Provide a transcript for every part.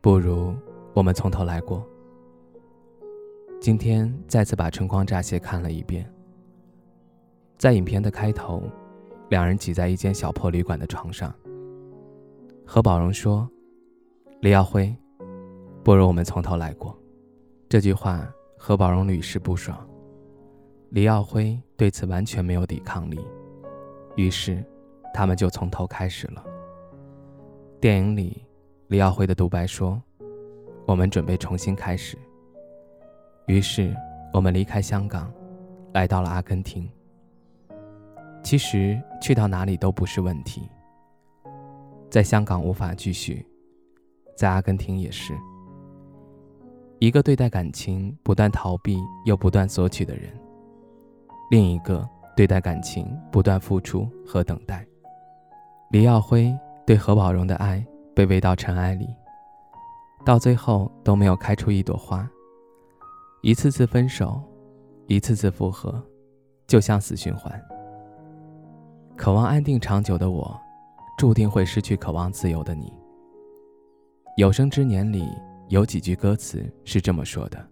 不如我们从头来过。今天再次把《春光乍泄》看了一遍。在影片的开头，两人挤在一间小破旅馆的床上。何宝荣说：“李耀辉，不如我们从头来过。”这句话，何宝荣屡试不爽。李耀辉对此完全没有抵抗力，于是他们就从头开始了。电影里。李耀辉的独白说：“我们准备重新开始。”于是，我们离开香港，来到了阿根廷。其实，去到哪里都不是问题。在香港无法继续，在阿根廷也是。一个对待感情不断逃避又不断索取的人，另一个对待感情不断付出和等待。李耀辉对何宝荣的爱。被喂到尘埃里，到最后都没有开出一朵花。一次次分手，一次次复合，就像死循环。渴望安定长久的我，注定会失去渴望自由的你。有生之年里有几句歌词是这么说的：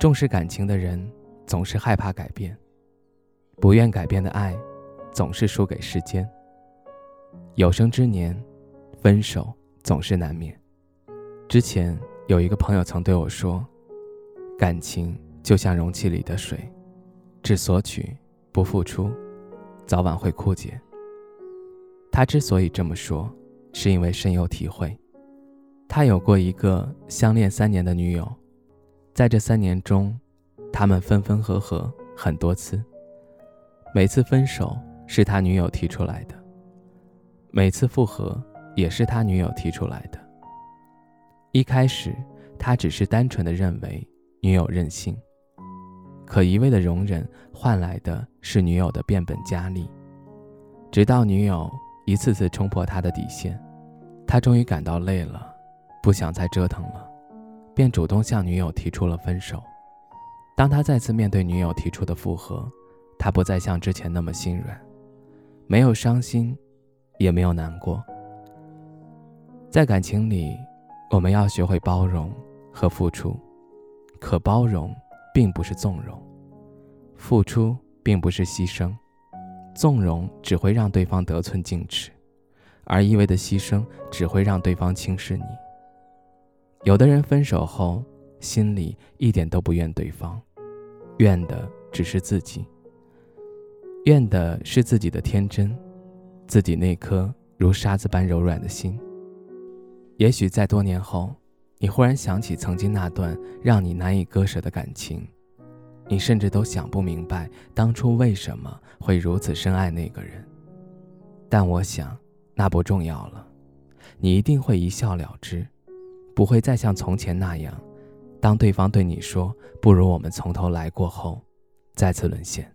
重视感情的人总是害怕改变，不愿改变的爱总是输给时间。有生之年。分手总是难免。之前有一个朋友曾对我说：“感情就像容器里的水，只索取不付出，早晚会枯竭。”他之所以这么说，是因为深有体会。他有过一个相恋三年的女友，在这三年中，他们分分合合很多次，每次分手是他女友提出来的，每次复合。也是他女友提出来的。一开始，他只是单纯的认为女友任性，可一味的容忍换来的是女友的变本加厉。直到女友一次次冲破他的底线，他终于感到累了，不想再折腾了，便主动向女友提出了分手。当他再次面对女友提出的复合，他不再像之前那么心软，没有伤心，也没有难过。在感情里，我们要学会包容和付出。可包容并不是纵容，付出并不是牺牲。纵容只会让对方得寸进尺，而一味的牺牲只会让对方轻视你。有的人分手后，心里一点都不怨对方，怨的只是自己，怨的是自己的天真，自己那颗如沙子般柔软的心。也许在多年后，你忽然想起曾经那段让你难以割舍的感情，你甚至都想不明白当初为什么会如此深爱那个人。但我想，那不重要了，你一定会一笑了之，不会再像从前那样，当对方对你说“不如我们从头来过”后，再次沦陷。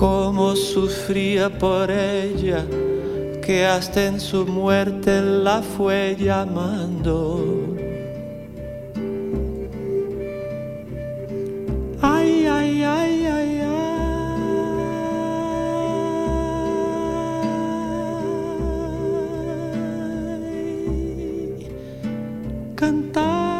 cómo sufría por ella, que hasta en su muerte la fue llamando. Ay, ay, ay, ay, ay. Cantar.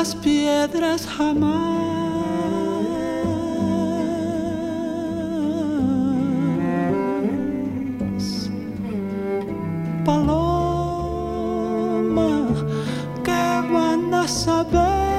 As piedras jamás. paloma que van a saber